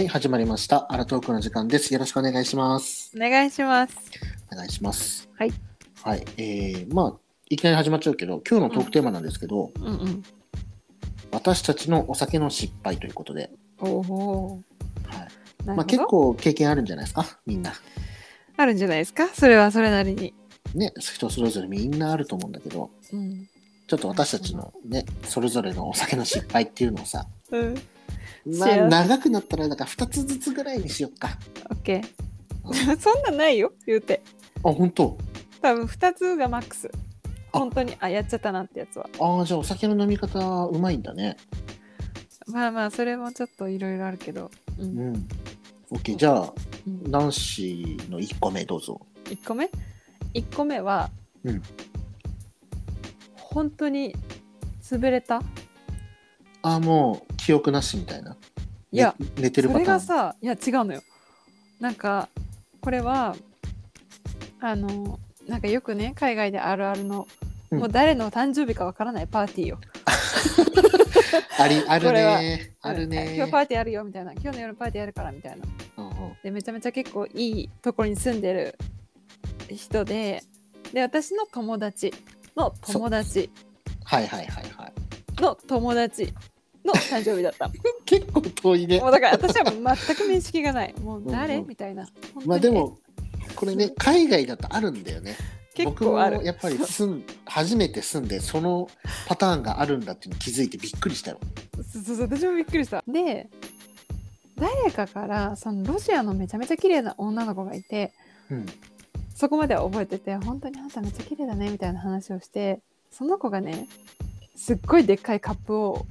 はい、始まりました。アラトークの時間です。よろしくお願いします。お願いします。お願いします。はい。はい、えー、まあ、いきなり始まっちゃうけど、今日のトークテーマなんですけど、うんうん。私たちのお酒の失敗ということで、おお。はい。まあ、結構経験あるんじゃないですか、みんな。あるんじゃないですか？それはそれなりに。ね、人それぞれみんなあると思うんだけど、うん。ちょっと私たちのね、それぞれのお酒の失敗っていうのをさ、うん。まあ、長くなったら、なんか2つずつぐらいにしよっか。オッケうー。そんなんないよ。言うて。あ、本当？多分二つがマックス。あ本当にあやっちゃったなってやつは。ああ、じゃあお酒の飲み方うまいんだね。まあまあそれもちょっといろいろあるけど。う。うんん。OK、じゃあ、うん男子の1個目どうぞ。一個目？一個目は。うん本当に潰れた？ああ、もう記憶なしみたいな。いや、ね寝てるそれパターン。がさいや違うのよ。なんかこれはあのなんかよくね海外であるあるの、うん。もう誰の誕生日かわからないパーティーよ。ありあるね。あるね。今日パーティーあるよみたいな。今日の夜パーティーあるからみたいな。うんうん。でめちゃめちゃ結構いいところに住んでる人でで私の友達の友達。はいはいはいはい。の友達の誕生日だった。結構遠いね。もう。だから私は全く面識がない。もう誰、うんうん。みたいな。まあでも、これね、海外だとあるんだよね。結構ある。やっぱり住ん初めて住んで、そのパターンがあるんだっていうのに気づいてびっくりしたよ。そうそうそう。私もびっくりした。で誰かからそのロシアのめちゃめちゃ綺麗な女の子がいてうん。そこまでは覚えてて本当にあんためっちゃ綺麗だねみたいな話をしてその子がねすっごいでっかいカップを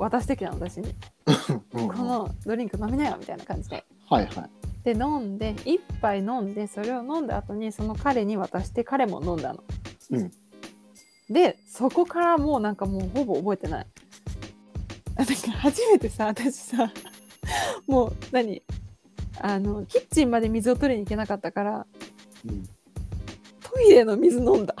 渡してきたの私に。うんうん。このドリンク飲みなよみたいな感じで。はいはい。で飲んで一杯飲んでそれを飲んだ後にその彼に渡して彼も飲んだの。うん。でそこからもうなんかもうほぼ覚えてない。あなんか初めてさ私さ もう何？あのキッチンまで水を取りに行けなかったからうん、トイレの水飲んだ。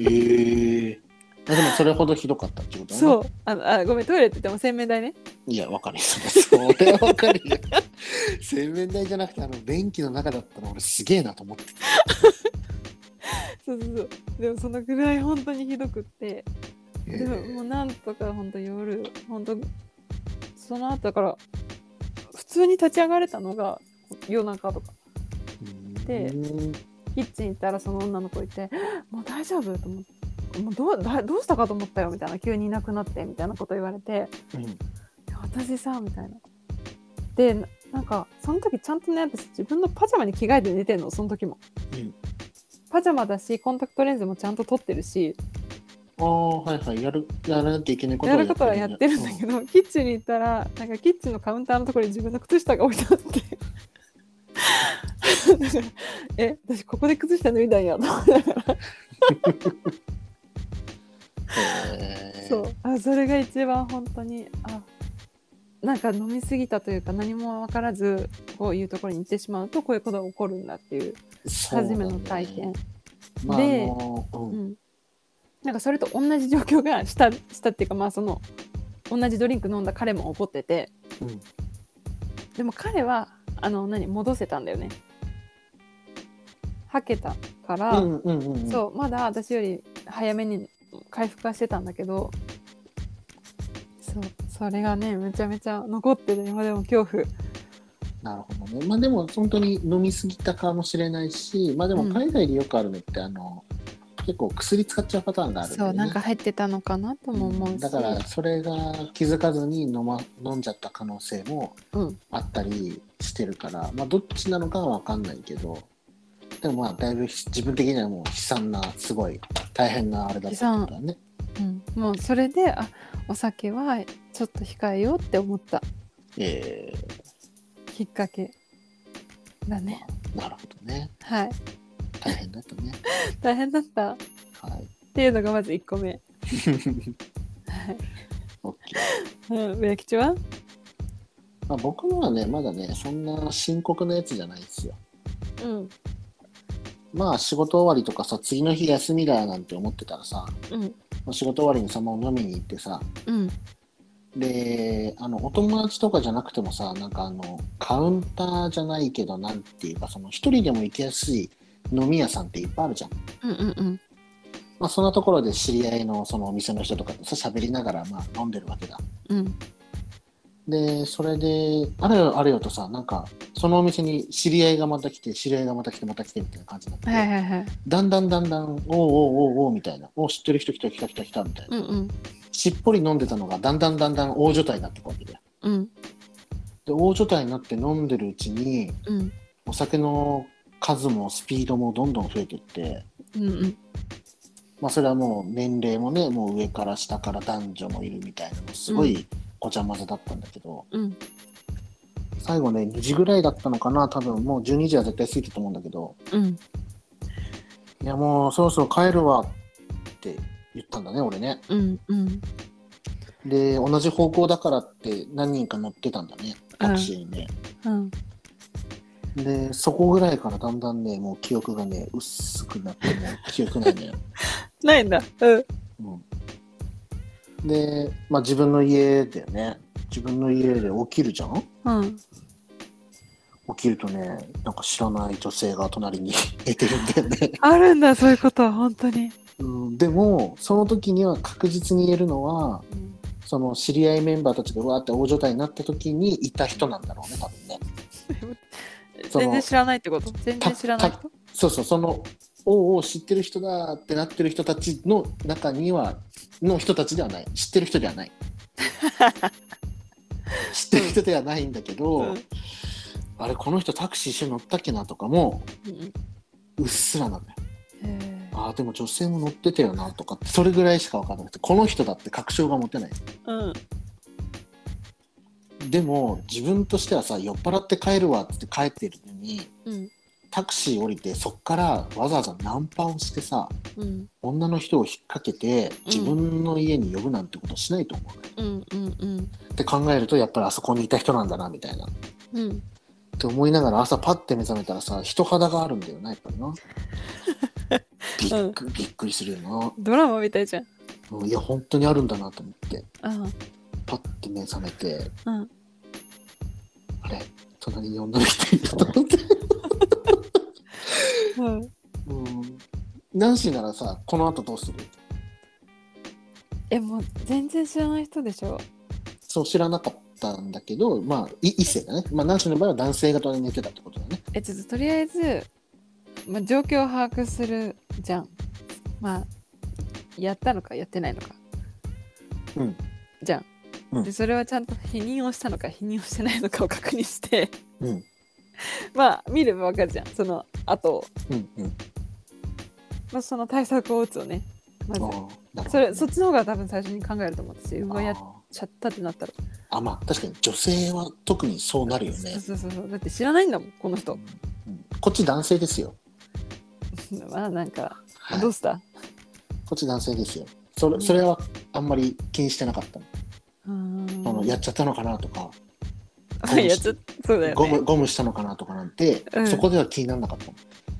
ええあでもそれほどひどかったってことだなそう。あのあごめんトイレって言っても洗面台ね。いや、わかるよ。それはわかるよ。洗面台じゃなくて、あの、便器の中だったら俺すげえなと思ってた。そうそうそう。でもそのぐらい本当にひどくって。えでももうなんとか本当夜本当その後だから普通に立ち上がれたのが夜中とか。でうん。キッチン行ったらその女の子いて「もう大丈夫?」と思って「もうどうだどうしたかと思ったよ」みたいな急にいなくなってみたいなこと言われてうん「私さ」みたいな。でななんかその時ちゃんとね私自分のパジャマに着替えて寝てんのその時も。うんパジャマだしコンタクトレンズもちゃんと取ってるしああ、はいはい。やる、やらなきゃいけないことやることはやってるんだけど、キッチンに行ったらなんかキッチンのカウンターのところに自分の靴下が置いてあって え私ここで靴下脱いだんやと思いながらそう。あそれが一番本当にあなんか飲み過ぎたというか何も分からずこういうところに行ってしまうとこういうことが起こるんだっていう初めの体験、まあ、でううん。ん、なんかそれと同じ状況がしたしたっていうかまあその同じドリンク飲んだ彼も怒っててうん。でも彼はあの何戻せたんだよね。はけたから、うんうんうんうん。そうまだ私より早めに回復はしてたんだけどそうそれがねめちゃめちゃ残ってる今でも恐怖。なるほどね。まあでも本当に飲みすぎたかもしれないし、まあでもうん。海外でよくあるのって、あの、結構薬使っちゃうパターンがあるね。そうなんか入ってたのかなとも思うし、だからそれが気づかずに飲,、ま、飲んじゃった可能性もうん。あったりしてるから、まあどっちなのかは分かんないけどでもまあだいぶひ自分的にはもう悲惨なすごい大変なあれだったってことだね。うん、もうそれであお酒はちょっと控えようって思った。えきっかけだね。ー、なるほどね。はい。大変だったね。大変だった。っはい。ていうのがまず1個目。はい。OK うん。上吉は？まあ、僕のはねまだねそんな深刻なやつじゃないですよ。うんまあ仕事終わりとかさ次の日休みだなんて思ってたらさうんまあ仕事終わりにさもう飲みに行ってさうんであのお友達とかじゃなくてもさなんかあのカウンターじゃないけどなんていうかその一人でも行きやすい飲み屋さんっていっぱいあるじゃん。うんうんうんまあ、そんなところで知り合いのそのお店の人とかとさ喋りながらまあ飲んでるわけだ。うんでそれであれよあれよとさなんかそのお店に知り合いがまた来て知り合いがまた来てまた来てみたいな感じになって、はいはいはい。だんだんだんだんおうおうおうおうみたいなお知ってる人来た来た来た来たみたいな、うんうん。しっぽり飲んでたのがだんだんだんだん大所帯になってくわけだよ。うん。で大所帯になって飲んでるうちにうん。お酒の数もスピードもどんどん増えていって、うんうん。まあ、それはもう年齢もねもう上から下から男女もいるみたいなのすごいごちゃ混ぜだったんだけど、うん。最後ね2時ぐらいだったのかな多分もう12時は絶対過ぎてると思うんだけど。うん。いやもうそろそろ帰るわって言ったんだね俺ね。うんうん。で同じ方向だからって何人か乗ってたんだねタクシーにね、うん。でそこぐらいからだんだんねもう記憶がね薄くなってもう記憶ないのよないんだ。うん。うんで、まあ自分の家でね、自分の家で起きるじゃん？うん。起きるとね、なんか知らない女性が隣に 寝てるんだよね。あるんだそういうこと。は本当に。うん、でも、その時には確実に言えるのは、その知り合いメンバーたちがわーって大所帯になった時にいた人なんだろうね、多分ね。全然知らないってこと？全然知らない人？そうそう、その、おうおう知ってる人だってなってる人たちの中には、の人たちではない。知ってる人ではない。知ってる人ではないんだけど、うんあれ、この人タクシー一緒に乗ったっけなとかも、うっすらなんだよ。へああ、でも女性も乗ってたよなとかって、それぐらいしか分からなくて、この人だって確証が持てない。ーうんでも、自分としてはさ、酔っ払って帰るわって帰ってるのに、うんタクシー降りて、そっからわざわざナンパをしてさ、うん女の人を引っ掛けて自分の家に呼ぶなんてことしないと思うね、うん。うん。うん。って考えるとやっぱりあそこにいた人なんだなみたいな。っうん。て思いながら朝パッて目覚めたらさ人肌があるんだよなやっぱりな。びっく,、びっくりするよドラマみたいじゃん。な、うんいや本当にあるんだなと思って。うんパッて目覚めてうん。あれ？隣に女の人いると思って、うん。うん、ナンシーならさこの後どうする？えもう全然知らない人でしょ？そう知らなかったんだけどまあい異性だね。まあナンシーの場合は男性が隣に寝てたってことだね。えちょっととりあえず、まあ、状況を把握するじゃん。まあやったのかやってないのか。うん。じゃん。でそれはちゃんと否認をしたのか否認をしてないのかを確認して。うん。まあ見ればわかるじゃん。その後、うんうん。まあ、その対策を打つをね。まず。それそっちの方が多分最初に考えると思うんですよ。うわやっちゃったってなったら、あまあ確かに女性は特にそうなるよね、そうそうそうだって知らないんだもんこの人。うんこっち男性ですよ、まあなんかはい。どうした？こっち男性ですよ。それそれはあんまり気にしてなかったの,、うー。んそのやっちゃったのかなとかまあやっちゃそうだよね。ゴムゴムしたのかなとかなんて、うん。そこでは気にならなかったの。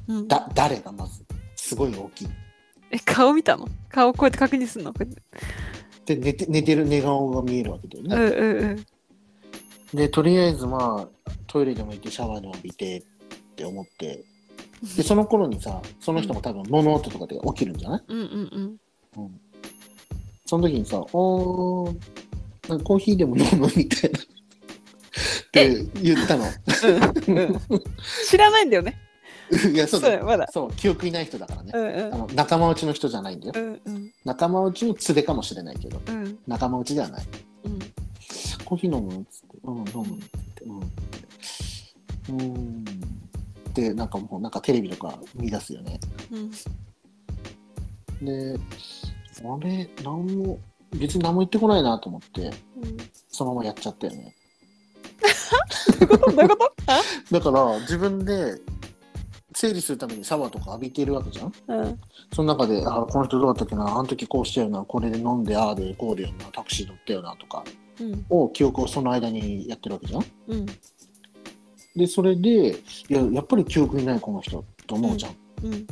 うんだ誰がまずすごい大きいえ顔見たの？顔こうやって確認するの？で寝て寝てる寝顔が見えるわけだよね、うんうんうん。でとりあえずまあトイレでも行ってシャワーでも浴びてって思って。でその頃にさその人も多分物音とかで起きるんじゃない、うんうん。うん、その時にさ「おーなんかコーヒーでも飲む?」みたいなって言ったの。知らないんだよね。いやそうだそうまだ。そう記憶いない人だからね、うんうん。あの仲間内の人じゃないんだよ。うんうん。仲間内の連れかもしれないけど。うん。仲間内ではない。うん。コーヒー飲む？っつって「うん飲む」っつって「うん」うん。でなんかもうなんかテレビとか見出すよね。うん。であれ何も別に何も言ってこないなと思って。うん。そのままやっちゃったよね どういうこと？どういうこと？あだから自分で整理するためにシャワーとか浴びてるわけじゃん？うん。その中で、あこの人どうだったっけな、あの時こうしたよな、これで飲んで、ああでこうでよな、タクシー乗ったよなとかうん。を記憶をその間にやってるわけじゃん？うん。で、それで、いや、やっぱり記憶にないこの人と思うじゃん。うん。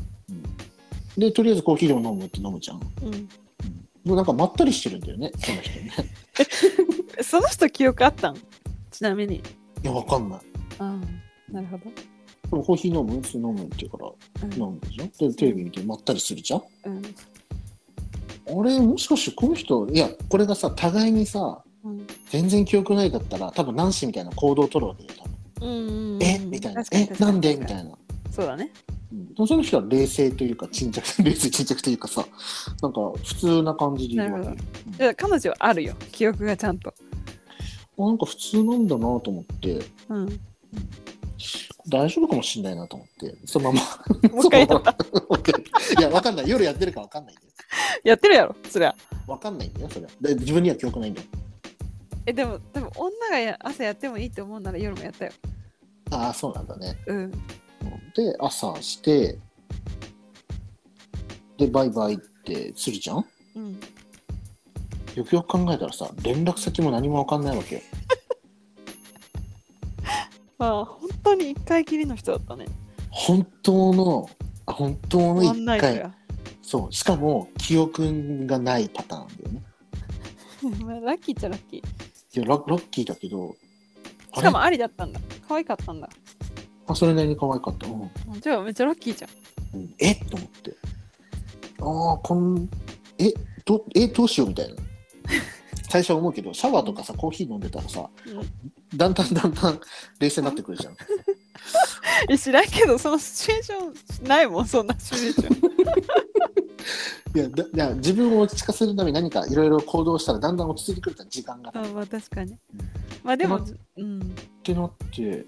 で、とりあえずコーヒーでも飲むって飲むじゃん。うん。もうなんかまったりしてるんだよね、その人ね。その人記憶あったん？ちなみに。いや、わかんない。ああ、なるほど。でもコーヒー飲む普通飲むって言うからうん飲むでしょ？で、テレビ見てまったりするじゃん？うんあれ、もしかしてこの人、いや、これがさ、互いにさ、うん全然記憶ないだったら、多分ナンシーみたいな行動を取るわけよ、多分。うんえ？みたいな。え？なんで？みたいな。そうだね。うん、でもその人は冷静というか、沈着、冷静沈着というかさ、なんか普通な感じでいるわけよ。いや彼女はあるよ記憶がちゃんと。あなんか普通なんだなと思って、うん。大丈夫かもしんないなと思って、そのまま。もう一回やった。いや、わかんない。夜やってるかわかんないんだよ。やってるやろそりゃ。わかんないんだよ、それは。で自分には記憶ないんだよ。えでも多分女がや朝やってもいいって思うなら夜もやったよ。ああ、そうなんだね。うん。で、朝して、で、バイバイってするじゃん？うん。よくよく考えたらさ、連絡先も何もわかんないわけよ。まあ本当に一回きりの人だったね。本当の、あ本当の一回。そう、しかも記憶がないパターンだよね。まあラッキーっちゃラッキー。いやラ、ラッキーだけど、あれ？しかもありだったんだ。可愛かったんだ。あそれなりに可愛かった。うんじゃあめっちゃラッキーじゃん。うんえ？と思って。ああ、こん、え、ど、え、どうしようみたいな。最初は思うけど、シャワーとかさ、コーヒー飲んでたらさ、だんだんだんだん冷静になってくるじゃん。え知らんけどそのシチュエーションないもんそんなシチュエーション。いや、だいや自分を落ち着かせるために何かいろいろ行動したら、だんだん落ち着いてくるじゃん、時間が。あまあ確かに。まあでもま、うん。ってなって、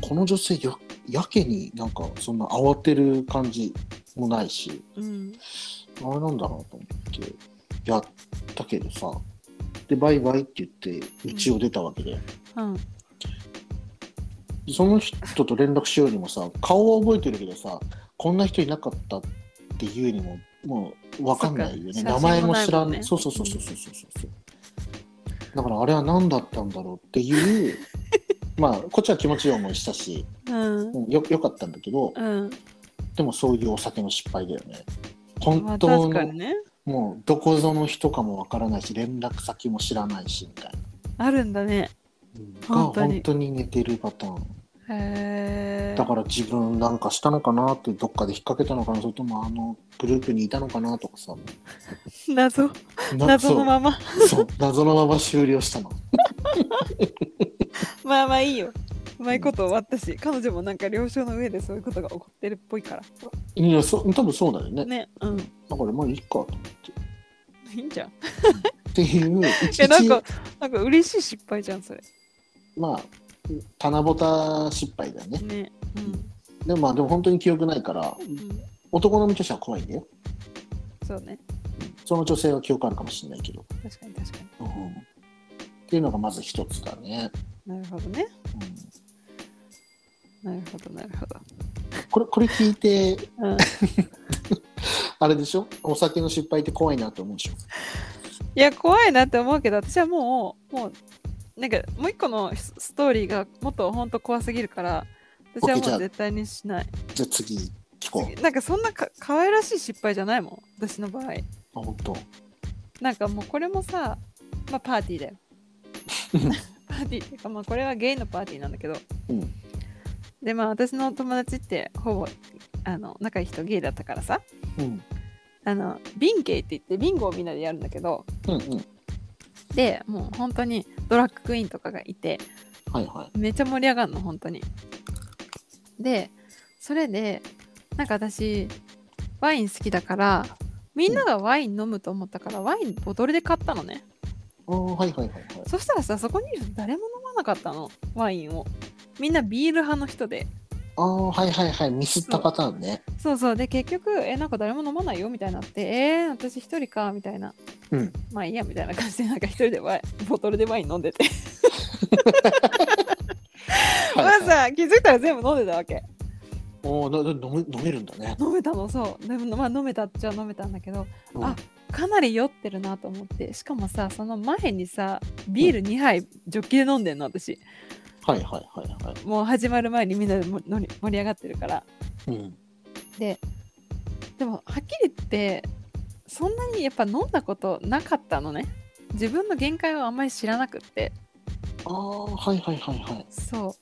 この女性や、やけになんかそんな慌てる感じもないし、うん。あれなんだなと思って、やったけどさ、で、バイバイって言って、家を出たわけで、うん。その人と連絡しようにもさ、顔は覚えてるけどさ、こんな人いなかったっていうにも、もう分かんないよね。名前も知らん、ねそうそうそうそうそうそうそう。だからあれは何だったんだろうっていう、まあ、こっちは気持ちいい思いしたし、うん。うんよよかったんだけど、うん。でもそういうお酒の失敗だよね。まあ本当の、確かにね。もうどこぞの人かもわからないし、連絡先も知らないし、みたいな。あるんだね。うんが本当に本当に寝てるパターン。へえ。だから自分なんかしたのかなってどっかで引っ掛けたのかなそれともあのグループにいたのかなとかさ 謎な謎のまま。そうそう謎のまま終了したの まあまあいいよ。うまいこと終わったし、彼女もなんか了承の上でそういうことが起こってるっぽいから。いやそ多分そうだよねね、うん。だからまあいいかと思っていいんじゃん。っていう一え、なん一か、なんか嬉しい失敗じゃん、それ。まあ棚ぼた失敗だよねね。でもまあでも本当に記憶ないからうん。うん。男の身としては怖いんだよそうね。その女性は記憶あるかもしれないけど、確かに確かうん、っていうのがまず一つだね、に。なるほどね。うん、なるほど、なるほど。これこれ聞いてうん。あれでしょ？お酒の失敗って怖いなって思うでしょ？いや、怖いなって思うけど、私はもう、もう、なんか、もう一個のスストーリーがもっと本当怖すぎるから、私はもう絶対にしない。じゃあ次聞こうなんか、そんなか可愛らしい失敗じゃないもん、私の場合。あ本当なんかもうこれもさ、まあパーティーだよ。パーティーっていうか、まあこれはゲイのパーティーなんだけど、うんでまあ私の友達ってほぼあの仲いい人ゲイだったからさ、うん。あのビンゲイって言ってビンゴをみんなでやるんだけど、うんうん。でもう本当にドラッグクイーンとかがいて、はいはい。めっちゃ盛り上がるの本当に。でそれでなんか私ワイン好きだからみんながワイン飲むと思ったから、ワインボトルで買ったのね。はいはいはいはい。そしたらさ、そこにいる人誰も飲まなかったの、ワインを。みんなビール派の人で。ああはいはいはいミスったパターンねそうそう。で、結局、え、なんか誰も飲まないよみたいになって、えー、私一人かみたいな。うんまあいいやみたいな感じで、なんか一人でワインボトルでワイン飲んでて。まあさ、気づいたら全部飲んでたわけ。おお飲めるんだね、飲めたの、そう。でも、まあ飲めたっちゃ飲めたんだけど、うんあかなり酔ってるなと思って。しかもさ、その前にさ、ビール2杯ジョッキで飲んでんの、私。はいはいはいはい。もう始まる前にみんなで盛り上がってるから。うん。ででもはっきり言ってそんなにやっぱ飲んだことなかったのね。自分の限界をあんまり知らなくって。ああはいはいはいはい。そ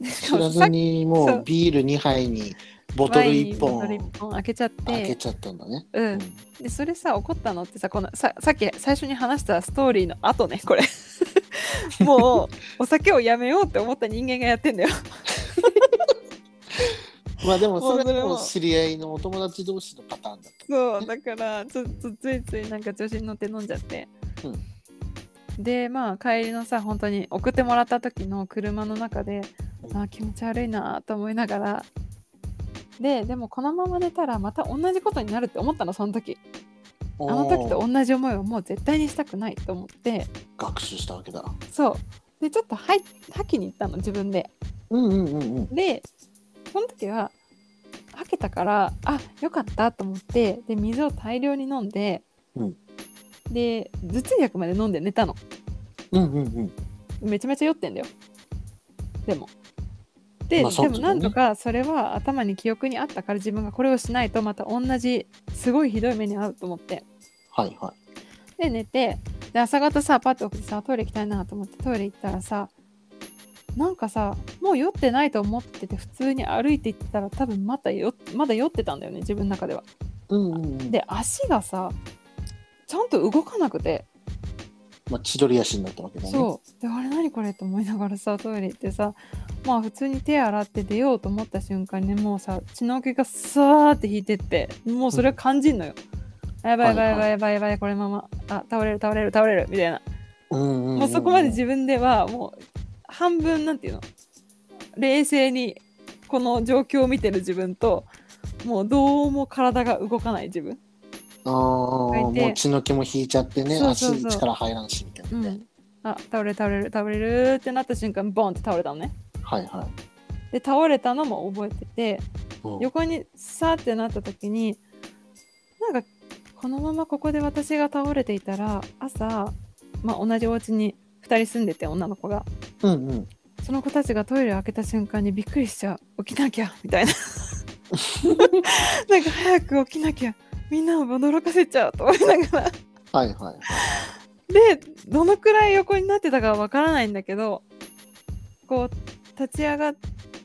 う。知らずにもそう。うビール2杯にボトル1本ボトル一本開けちゃって。開けちゃったんだね。うん。でそれさ怒ったのってさこのささっき最初に話したストーリーの後ねこれ もうお酒をやめようって思った人間がやってんだよ。まあでもそれも知り合いのお友達同士のパターンだった。そうだからちょっとついついなんか調子に乗って飲んじゃって、でまあ帰りのさ本当に送ってもらった時の車の中で、うん。あー気持ち悪いなと思いながら。ででもこのまま寝たらまた同じことになるって思ったのその時あの時と同じ思いをもう絶対にしたくないと思って。学習したわけだ。そう。でちょっと吐きに行ったの自分で。うんうんうんうん。でその時は吐けたからあよかったと思ってで水を大量に飲んで、うん。で頭痛薬まで飲んで寝たの。うんうんうん。めちゃめちゃ酔ってんだよ。でもで,、でもなんとかそれは頭に記憶にあったから自分がこれをしないとまた同じすごいひどい目に遭うと思ってはいはい。で寝てで朝方さパッと起きてさトイレ行きたいなと思ってトイレ行ったらさなんかさもう酔ってないと思ってて普通に歩いて行ったら多分またよまだ酔ってたんだよね自分の中では。うんうんうん。で足がさちゃんと動かなくてまあ千鳥足になったわけだね。そうであれ何これと思いながらさトイレ行ってさまあ普通に手洗って出ようと思った瞬間にもうさ血の気がさーって引いてってもうそれを感じんのよ。やばいやばいやばいやばいやばいこれままあ倒れる倒れる倒れるみたいな。うんうんうんうん。もうそこまで自分ではもう半分なんていうの？冷静にこの状況を見てる自分ともうどうも体が動かない自分、ああ、血の気も引いちゃってね、そうそうそう。足力入らんしみたいなね。あ倒れる倒れる倒れるってなった瞬間ボンって倒れたのね。はいはい。で倒れたのも覚えててうん。横にさーってなった時になんかこのままここで私が倒れていたら朝、まあ、同じお家に2人住んでて女の子が。うんうん。その子たちがトイレ開けた瞬間にびっくりしちゃう。起きなきゃみたいな。なんか早く起きなきゃみんなを驚かせちゃうと思いながら。はいはいはい。でどのくらい横になってたかはわからないんだけどこう立ち上がっ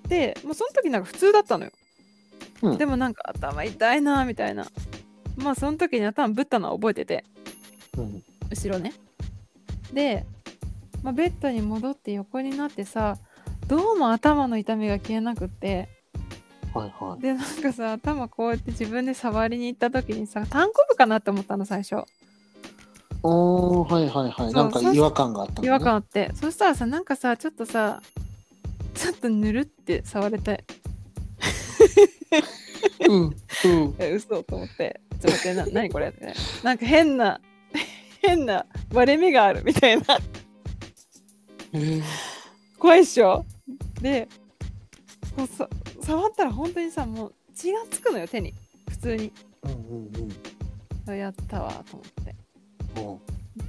てもうその時なんか普通だったのよ、うん。でもなんか頭痛いなみたいな。まあその時に頭ぶったのは覚えててうん。後ろね。で、まあ、ベッドに戻って横になってさどうも頭の痛みが消えなくってはいはい。でなんかさ頭こうやって自分で触りに行った時にさ単行部かなって思ったの最初。おー、はいはいはい。なんか違和感があったね。違和感あって。そしたらさなんかさちょっとさちょっとぬるって触れて。うんうん。え嘘と思って。ちょっと待ってな何これってなんか変な変な割れ目があるみたいな。えー。怖いっしょ。でこうさ触ったら本当にさもう血がつくのよ手に普通にうんうんそうやったわと思ってうんうん。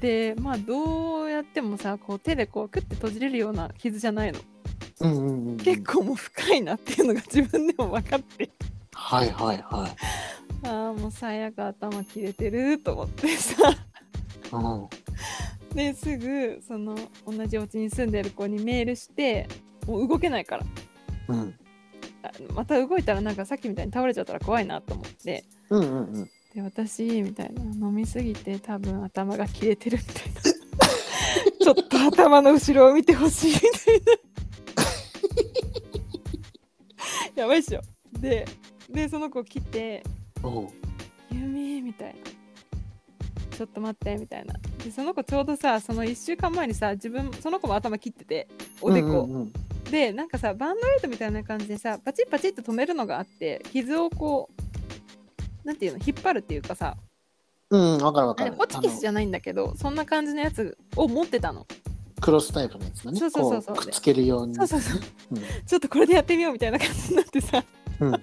でまあどうやってもさこう手でこうクッて閉じれるような傷じゃないのうんうんうん。結構もう深いなっていうのが自分でも分かってはいはいはい。ああもう最悪頭切れてると思ってさうん。ですぐその同じお家に住んでる子にメールしてもう動けないからうん。あまた動いたらなんかさっきみたいに倒れちゃったら怖いなと思って。うんうんうん。で私みたいな飲みすぎて多分頭が切れてるみたいな。ちょっと頭の後ろを見てほしいみたいな。やばいっしょ。ででその子来てうん「ゆみ」みたいな「ちょっと待って」みたいな。でその子ちょうどさその1週間前にさ自分その子も頭切ってておでこ、うんうんうんでなんかさバンドエイドみたいな感じでさパチッパチッと止めるのがあって傷をこうなんていうの引っ張るっていうかさうん、わかるわかる。ホチキスじゃゃないんだけどそんな感じのやつを持ってたのクロスタイプのやつだね。そうそうそうそうこくっつけるように。そうそうそううんちょっとこれでやってみようみたいな感じになってさうんもう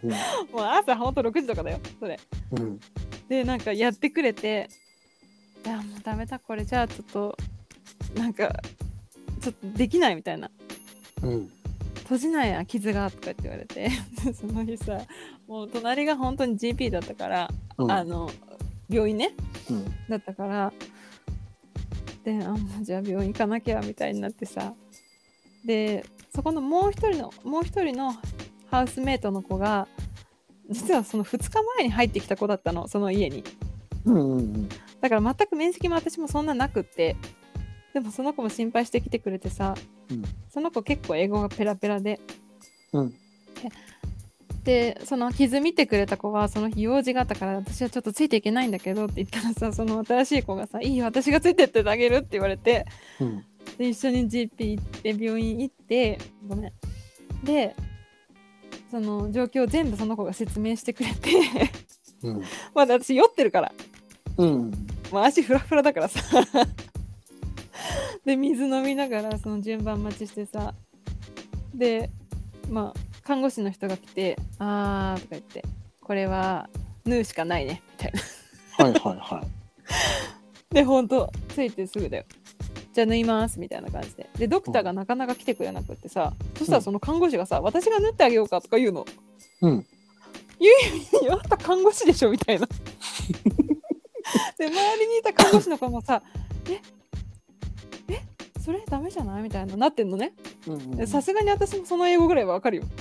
朝ほんと6時とかだよそれうんうん。でなんかやってくれていやもうダメだこれじゃあちょっとなんかちょっとできないみたいなうん。閉じないや傷がとかって言われてで その日さもう隣が本当に GP だったから、うん。あの病院ねうん。だったからであじゃあ病院行かなきゃみたいになってさでそこのもう一人のもう一人のハウスメイトの子が実はその2日前に入ってきた子だったのその家にうんうんうんだから全く面識も私もそんななくってでもその子も心配してきてくれてさ、うん。その子結構英語がペラペラで。うん。でその傷見てくれた子はその日用事があったから私はちょっとついていけないんだけどって言ったらさその新しい子がさ「いいよ私がついてってあげる」って言われてうん。で一緒に GP 行って病院行ってごめん。でその状況を全部その子が説明してくれてうん。まだ私酔ってるから。うん。まあ、足フラフラだからさで水飲みながらその順番待ちしてさでまあ看護師の人が来て「あー」とか言って「これは縫うしかないね」みたいな。はいはいはい。でほんとついてすぐだよじゃあ縫いますみたいな感じで。でドクターがなかなか来てくれなくってさ、そしたらその看護師がさ「私が縫ってあげようか」とか言うの。うん。いやあんた看護師でしょみたいな。で周りにいた看護師の子もさ「ええそれダメじゃない?」みたいななってんのねさすがに私もその英語ぐらいはわかるよ。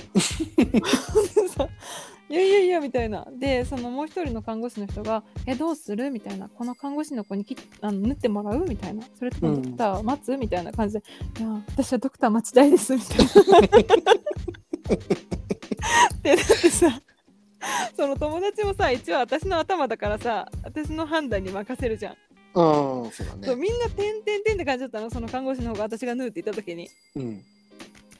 いやいやいやみたいなでそのもう一人の看護師の人が「えどうする?」みたいな「この看護師の子にきあの縫ってもらう?」みたいな「それともドクター待つ?」みたいな感じで「いや私はドクター待ちたいです」みたいな。でだってさその友達もさ一応私の頭だからさ私の判断に任せるじゃん、うんそうだそうねみんな「てんてんてん」って感じだったのその看護師の方が私が縫うって言った時に。うん。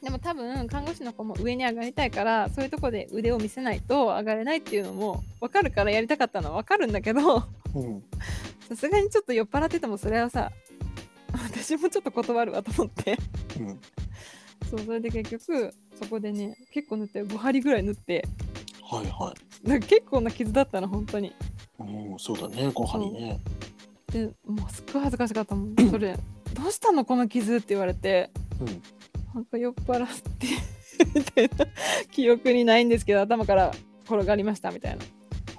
でも多分看護師の子も上に上がりたいからそういうとこで腕を見せないと上がれないっていうのも分かるからやりたかったのは分かるんだけど。うん。さすがにちょっと酔っ払っててもそれはさ私もちょっと断るわと思って。うん。そうそれで結局そこでね結構縫って5針ぐらい縫って。はいはなんか結構な傷だったの本当に。いうんそうだねご飯ねでもうすっごい恥ずかしかったもん。それどうしたのこの傷って言われて。うん。なんか酔っ払って みたいな。記憶にないんですけど頭から転がりましたみたいな。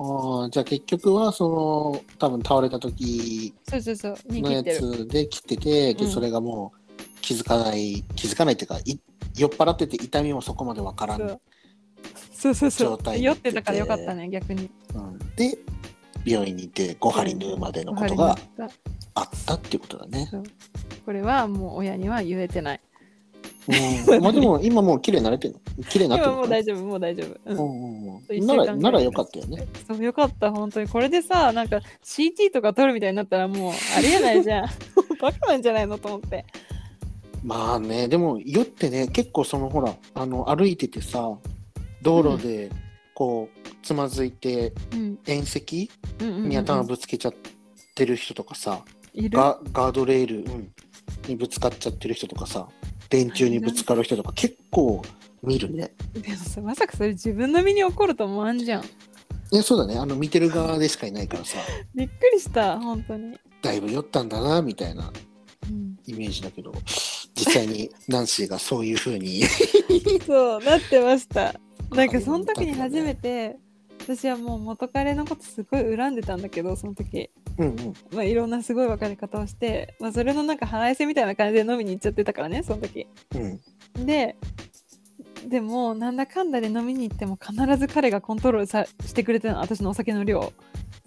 ああじゃあ結局はその多分倒れた時そうそうそうにのやつで切っててでうん。それがもう気づかない気づかないっていうかい酔っ払ってて痛みもそこまでわからん、そう。そうそう酔ってたからよかったね逆に。うん、で病院に行って5針縫うまでのことがあったっていうことだね。これはもう親には言えてない。うん、まあでも今もう綺麗になれてるの？綺麗になってるもう大丈夫もう大丈夫、うん。ならならよかったよね。そうよかった本当に。これでさなんか CT とか取るみたいになったらもうありえないじゃん。バカなんじゃないのと思って。まあねでも酔ってね結構そのほらあの歩いててさ道路でこうつまずいてうん。縁石うんうんうんうん。に頭ぶつけちゃってる人とかさ、ガガードレール、うん、にぶつかっちゃってる人とかさ電柱にぶつかる人とか結構見るね。でもさまさかそれ自分の身に起こると思わんじゃん。いやそうだね。あの見てる側でしかいないからさ。びっくりした本当に、だいぶ酔ったんだなみたいなうん、イメージだけど実際にナンシーがそういう風に。そうなってましたなんかその時に初めて私はもう元彼のことすごい恨んでたんだけどその時。うんうん。まあいろんなすごい別れ方をして、まあ、それのなんか腹いせみたいな感じで飲みに行っちゃってたからねその時。うん。ででもなんだかんだで飲みに行っても必ず彼がコントロールさしてくれてるの私のお酒の量を。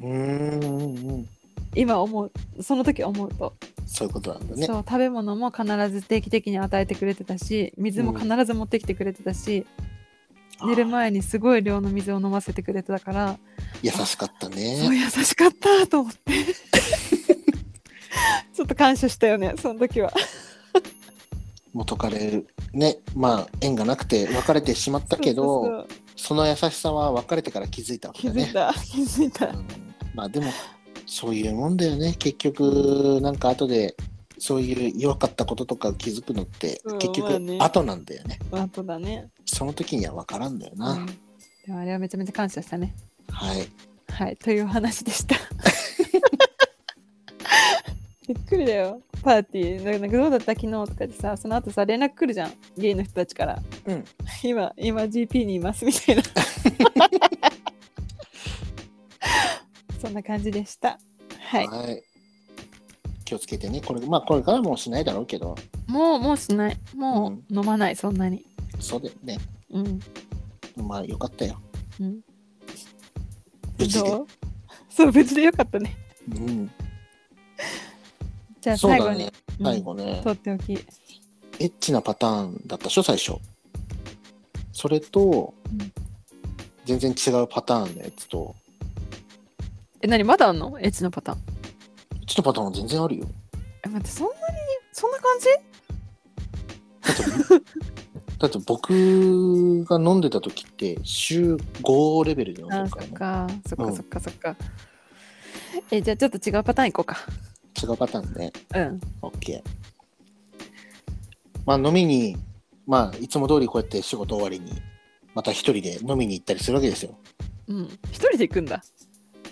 うーんうんうん。今思うその時思うと、そういうことなんだね。そう食べ物も必ず定期的に与えてくれてたし水も必ず持ってきてくれてたし、寝る前にすごい量の水を飲ませてくれてたから優しかったね。優しかったと思って。ちょっと感謝したよねその時は。元彼ねまあ縁がなくて別れてしまったけどその優しさは別れてから気づいたわけだね。気づいた気づいた。うん。まあでもそういうもんだよね。結局なんか後でそういう弱かったこととか気づくのってうん結局後なんだよね、あとだね、その時には分からんだよな、うん、でもあれはめちゃめちゃ感謝したね。はい。はい。というお話でした。びっくりだよ。パーティー。なんかどうだった昨日とかでさその後さ連絡来るじゃん。ゲイの人たちから。うん。今今 GP にいますみたいな。そんな感じでした。はい。はい。気をつけてね。これまあこれからもうしないだろうけど。もうもうしない。もう飲まないそんなに。そうだよねうん。まあよかったよ。うん。無事でどう？そう無事でよかったね。うん。じゃあ最後に、うん。最後ね、とっておき。エッチなパターンだったでしょ最初。それと、うん。全然違うパターンのやつと。え何？まだあんの？エッチのパターン。エッチなパターンは全然あるよ。え待ってそんなにそんな感じ？だって だって僕が飲んでた時って週5レベルで飲んであるからね。そっか。そっかうん。そっかそっか、えじゃあちょっと違うパターンいこうか。違うパターンね。うん。OK まあ飲みにまあいつも通りこうやって仕事終わりにまた一人で飲みに行ったりするわけですよ。うん。一人で行くんだ。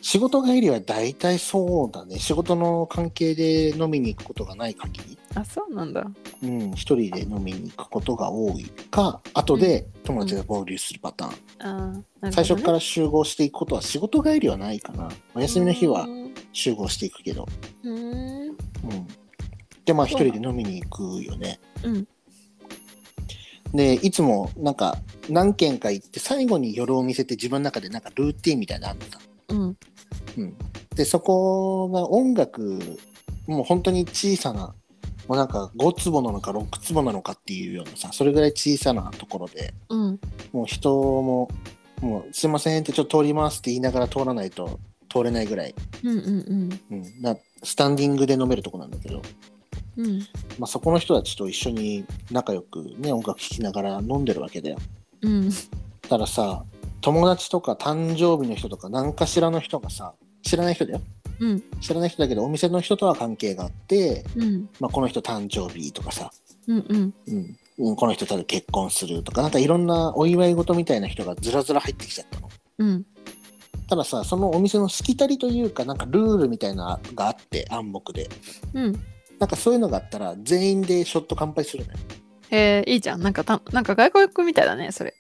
仕事帰りは大体そうだね。仕事の関係で飲みに行くことがない限りあそうなんだうん、一人で飲みに行くことが多いか、後で友達が合流するパターン。あーなるほどね最初から集合していくことは仕事帰りはないかな。お休みの日は集合していくけど。うーんうん。で、まあ一人で飲みに行くよね。うんで、いつもなんか何軒か行って最後に夜を見せて自分の中でなんかルーティンみたいなのあるのさ。うんうん。で、そこが音楽、もう本当に小さな、もうなんか5坪なのか6坪なのかっていうようなさ、それぐらい小さなところで、うん。もう人も、もうすいませんってちょっと通りますって言いながら通らないと通れないぐらい、うんうんうん、なスタンディングで飲めるとこなんだけど、うんうん。まあ、そこの人たちと一緒に仲良くね、音楽聴きながら飲んでるわけだよ。うん。たださ、友達とか誕生日の人とか何かしらの人がさ、知らない人だよ。うん。知らない人だけどお店の人とは関係があって、うん。まあ、この人誕生日とかさ、うんうん。うん。うん、この人ただ結婚するとかなんかいろんなお祝い事みたいな人がずらずら入ってきちゃったの。うん。たださそのお店のしきたりというかなんかルールみたいなのがあって暗黙で。うん。なんかそういうのがあったら全員でショット乾杯するのよ。えー、いいじゃん。なんかたなんか外国みたいだねそれ。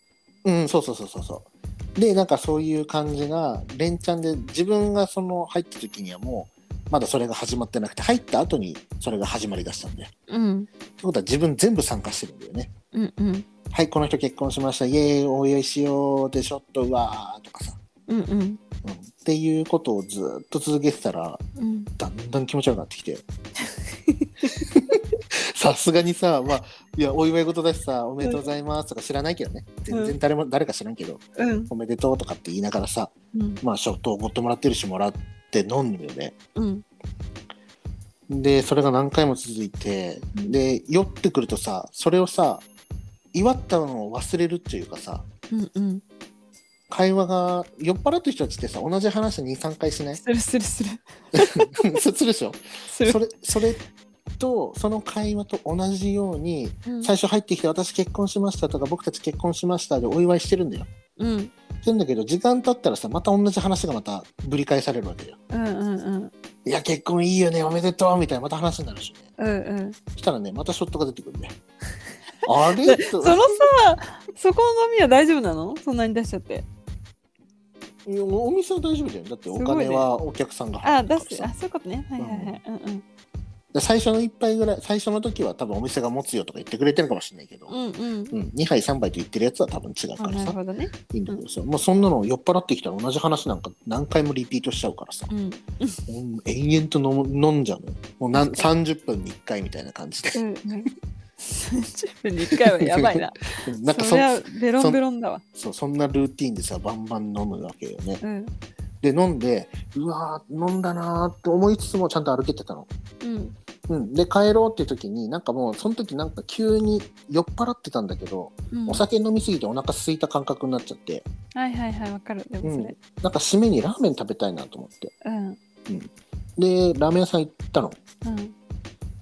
うんそうそうそうそうそう。でなんかそういう感じが連チャンで自分がその入った時にはもうまだそれが始まってなくて入った後にそれが始まりだしたんだよ。うんってことは自分全部参加してるんだよね。うんうんはい、この人結婚しました、イエーイ、お祝いしよう、で、ショット、うわーとかさ、うんうんうん。っていうことをずっと続けてたら、うんだんだん気持ち悪くなってきて。さすがにさ、まあ、いや、お祝い事だしさ、おめでとうございますとか知らないけどね。全然誰も、誰か知らんけど、うん。おめでとうとかって言いながらさ、うん。まあ、ショットをおごってもらってるし、もらって飲むよね。うん。で、それが何回も続いて、うん。で、酔ってくるとさ、それをさ、祝ったのを忘れるっていうかさ、うんうん。会話が酔っ払ってる人たちってさ同じ話23回しない？するするする。するでしょ？する。それそれとその会話と同じようにうん。最初入ってきて「私結婚しました」とか「僕たち結婚しました」でお祝いしてるんだよ。うん。してんだけど時間経ったらさまた同じ話がまたぶり返されるわけよ。うんうんうん。いや結婚いいよねおめでとうみたいなまた話になるしね。うんうん。そしたらねまたショットが出てくるね。あれ？でそのさそこの飲みは大丈夫なの？そんなに出しちゃって。いやお店は大丈夫だよ。だってお金はお客さんがあ払ってるからさ。出すあそういうことね。はいはいはい。うんうん。で最初の一杯ぐらい最初の時は多分お店が持つよとか言ってくれてるかもしれないけど、うんうん。うん、2杯3杯と言ってるやつは多分違うあからさなるほどね。いいんだけどさ、もうそんなの酔っ払ってきたら同じ話なんか何回もリピートしちゃうからさ、うん。うん延々と飲む飲んじゃうもうなん30分に1回みたいな感じで。うんうん。30分に1回はやばいな。う んなんかそそベロンベロンだわ。そうそんなルーティンでさバンバン飲むわけよね。うん。で飲んでうわー飲んだなーって思いつつもちゃんと歩けてたの。うんうん、で帰ろうって時になんかもうその時なんか急に酔っ払ってたんだけど、うん。お酒飲みすぎてお腹空いた感覚になっちゃって。はいはいはいわかる。でもそれ。なんか締めにラーメン食べたいなと思って。うん。でラーメン屋さん行ったの。うん。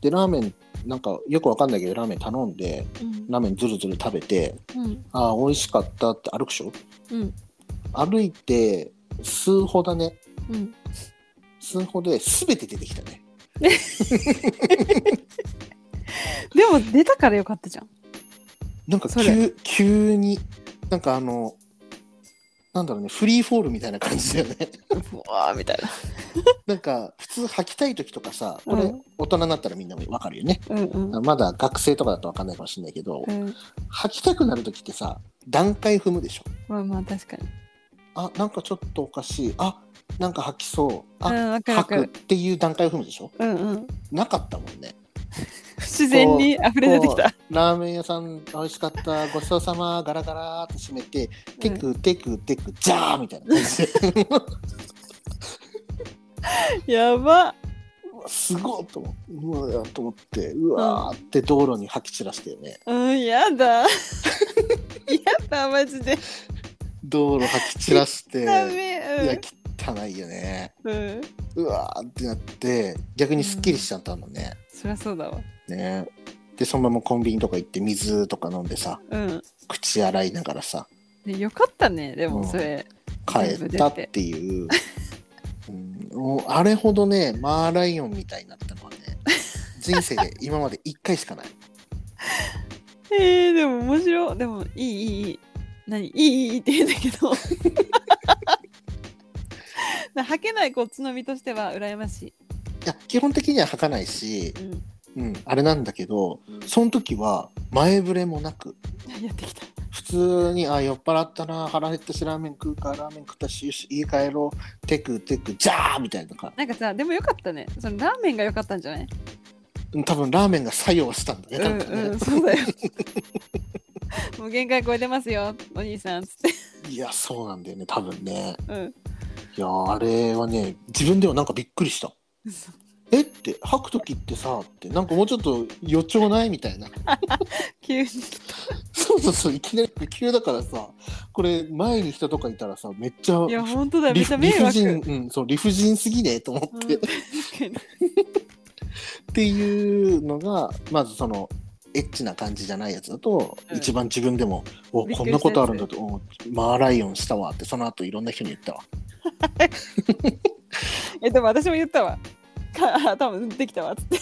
でラーメンなんかよくわかんないけどラーメン頼んでうん。ラーメンずるずる食べてうん。ああ美味しかったって歩くでしょ？うん。歩いて数歩だね。うん。数歩で全て出てきたねでも出たからよかったじゃん。なんかそ急急になんかあのなんだろうねフリーフォールみたいな感じだよね。うわーみたいな。なんか普通履きたい時とかさこれ、うん。大人になったらみんなわかるよね。うんうん。まだ学生とかだとわかんないかもしれないけど、うん、履きたくなる時ってさ段階踏むでしょ。まあまあ確かに。あなんかちょっとおかしいあなんか履きそうあ、うん、わかるわか履くっる。ていう段階を踏むでしょ？うんうん。なかったもんね 自然に溢れ出てきた。ラーメン屋さん美味しかったごちそうさまガラガラって閉めてテクテクテクジャーみたいな感じで やば。うわすごいと思ってうわーと思ってうわーって道路に吐き散らしてよねうん、やだ。やだ、マジで。道路吐き散らしてダメ。いや汚いよねうん。うん。うわーってなって逆にすっきりしちゃったのね、そりゃそうだわ。ねでそのままコンビニとか行って水とか飲んでさうん。口洗いながらさでよかったね、でもうんそれ。帰ったっていう、うん、もうあれほどねマーライオンみたいになったのはね人生で今まで1回しかない えー、でも面白い。でも、いい、いい、いい。何？いい、いいって言うんだけど。な履けないこっちの身としては羨ましい。いや基本的には履かないし、うん。うん、あれなんだけどうんその時は前触れもなくやってきた。普通にあ酔っ払ったな腹減ったしラーメン食うかラーメン食ったしよし家帰ろうテクテクジャーみたいな感なんかさ、でもよかったね。そのラーメンが良かったんじゃない？じ多分ラーメンが作用したんだね多分ね、うんうん、そうだよ。もう限界超えてますよ、お兄さんつって。いやそうなんだよね多分ねうん。いやあれはね自分ではなんかびっくりした嘘えって吐く時ってさってなんかもうちょっと予兆ないみたいな 急に。そうそうそういきなり急だからさこれ前に人とかいたらさめっちゃいや、本当だよ。め理っちゃ迷惑。理不尽、うん、そう理不尽すぎねと思って、うん。っていうのがまずそのエッチな感じじゃないやつだと、うん一番自分でも「おこんなことあるんだと」おマーライオンしたわ」ってその後いろんな人に言ったわ。え、でも私も言ったわ。か多分できたわっつって。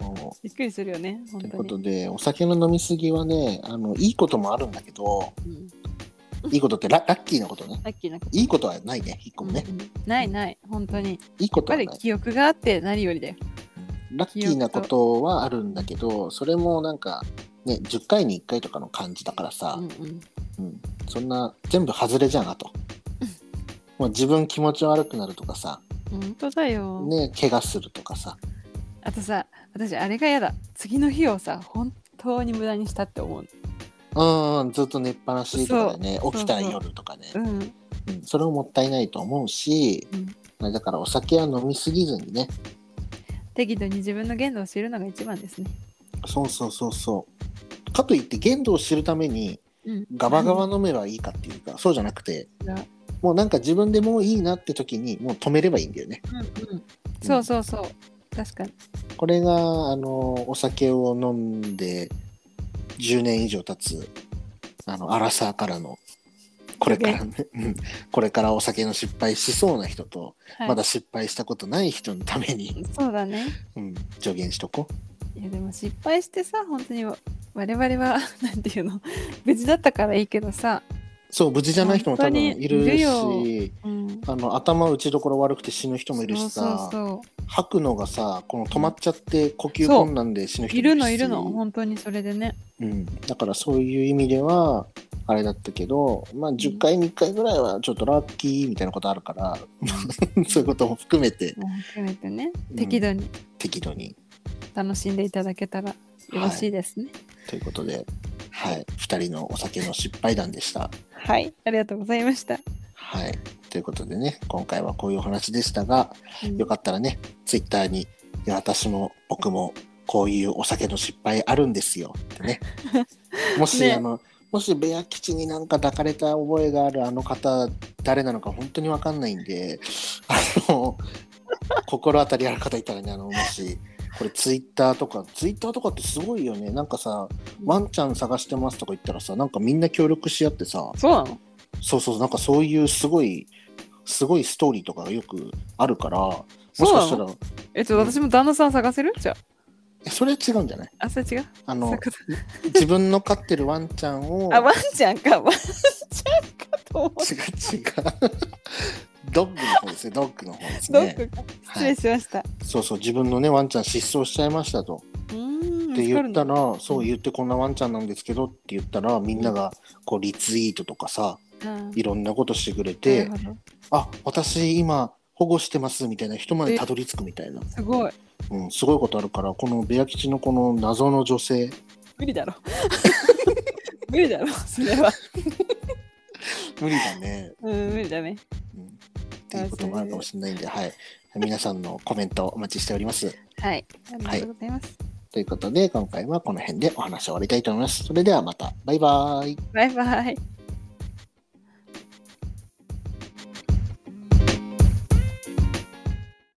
そうびっくりするよね、本という。ことでお酒の飲み過ぎはねあのいいこともあるんだけどうん、いいことってララッキーなことねラッキーなこと。いいことはないね一個もね、うんうんないない、本当に。いいこやっぱりとはない記憶があって何よりだよ。ラッキーなことはあるんだけどそれもなんかね10回に1回とかの感じだからさ、うんうん。うん、そんな全部外れじゃんあと。もう自分気持ち悪くなるとかさ、本当だよ。ね、怪我するとかさ、あとさ、私あれが嫌だ。次の日をさ、本当に無駄にしたって思う。うん、ずっと寝っぱなしとかでね、起きた夜とかね、うん。うんそれももったいないと思うし、うんだからお酒は飲みすぎずにね、適度に自分の限度を知るのが一番ですね。そうそうそうそう。かといって限度を知るためにうん。ガバガバ飲めばいいかっていうか、そうじゃなくて、もうなんか自分でもういいなって時にもう止めればいいんだよね。うんうん。そうそうそう。確かに。これがあのお酒を飲んで10年以上経つあのアラサーからのこれからね、うん。これからお酒の失敗しそうな人と、はい、まだ失敗したことない人のために、そうだね。うん、助言しとこいやでも失敗してさ、本当に我々は、なんていうの、無事だったからいいけどさ、うそう無事じゃない人も多分いるしうん。あの頭打ちどころ悪くて死ぬ人もいるしさ吐くのがさこの止まっちゃって呼吸困難で死ぬそう。いる人もいるしのいるの、本当にそれでね。うん、だからそういう意味ではあれだったけどまあ10回に1回ぐらいはちょっとラッキーみたいなことあるから そういうことも含めて。含めてね。う、ん。適度に。適度に。楽しんでいただけたらよろしいですね。ということで、はい、2人のお酒の失敗談でした。はい、ありがとうございました。はい、ということでね今回はこういうお話でしたがうん。よかったらねツイッターに私も僕もこういうお酒の失敗あるんですよってね。もし、ね。あのもしベア吉になんか抱かれた覚えがあるあの方誰なのか本当に分かんないんであの心当たりある方いたらねあのもしこれツイッターとかツイッターとかってすごいよね。なんかさワンちゃん探してますとか言ったらさなんかみんな協力し合ってさそうなの？そうそうなんかそういうすごいすごいストーリーとかがよくあるからもしそうなかしたらの？え、っと私も旦那さん探せる？じゃえそれは違うんじゃない？あ。あ、それ違う？あの自分の飼ってるワンちゃんをあ、ワンちゃんか。ワンちと思う。違う違う。ドッグの方ですね、ドッグの方ですね。ドッグか。失礼しました。そうそう、自分のね、ワンちゃん失踪しちゃいましたと。って言ったら。ら、そう言ってこんなワンちゃんなんですけどって言ったら、みんながこうリツイートとかさ、うんいろんなことしてくれて、あ、私今保護してますみたいな人までたどり着くみたいな、すごい。うん、すごいことあるから、このベア吉のこの謎の女性、無理だろ。無理だろ、それは。無理だね。うん、無理だね。うん、っていうこともあるかもしれないんで、はい。皆さんのコメントお待ちしております。はい。ありがとうございます。ということで、今回はこの辺でお話を終わりたいと思います。それではまた、バイバーイ。バイバイ。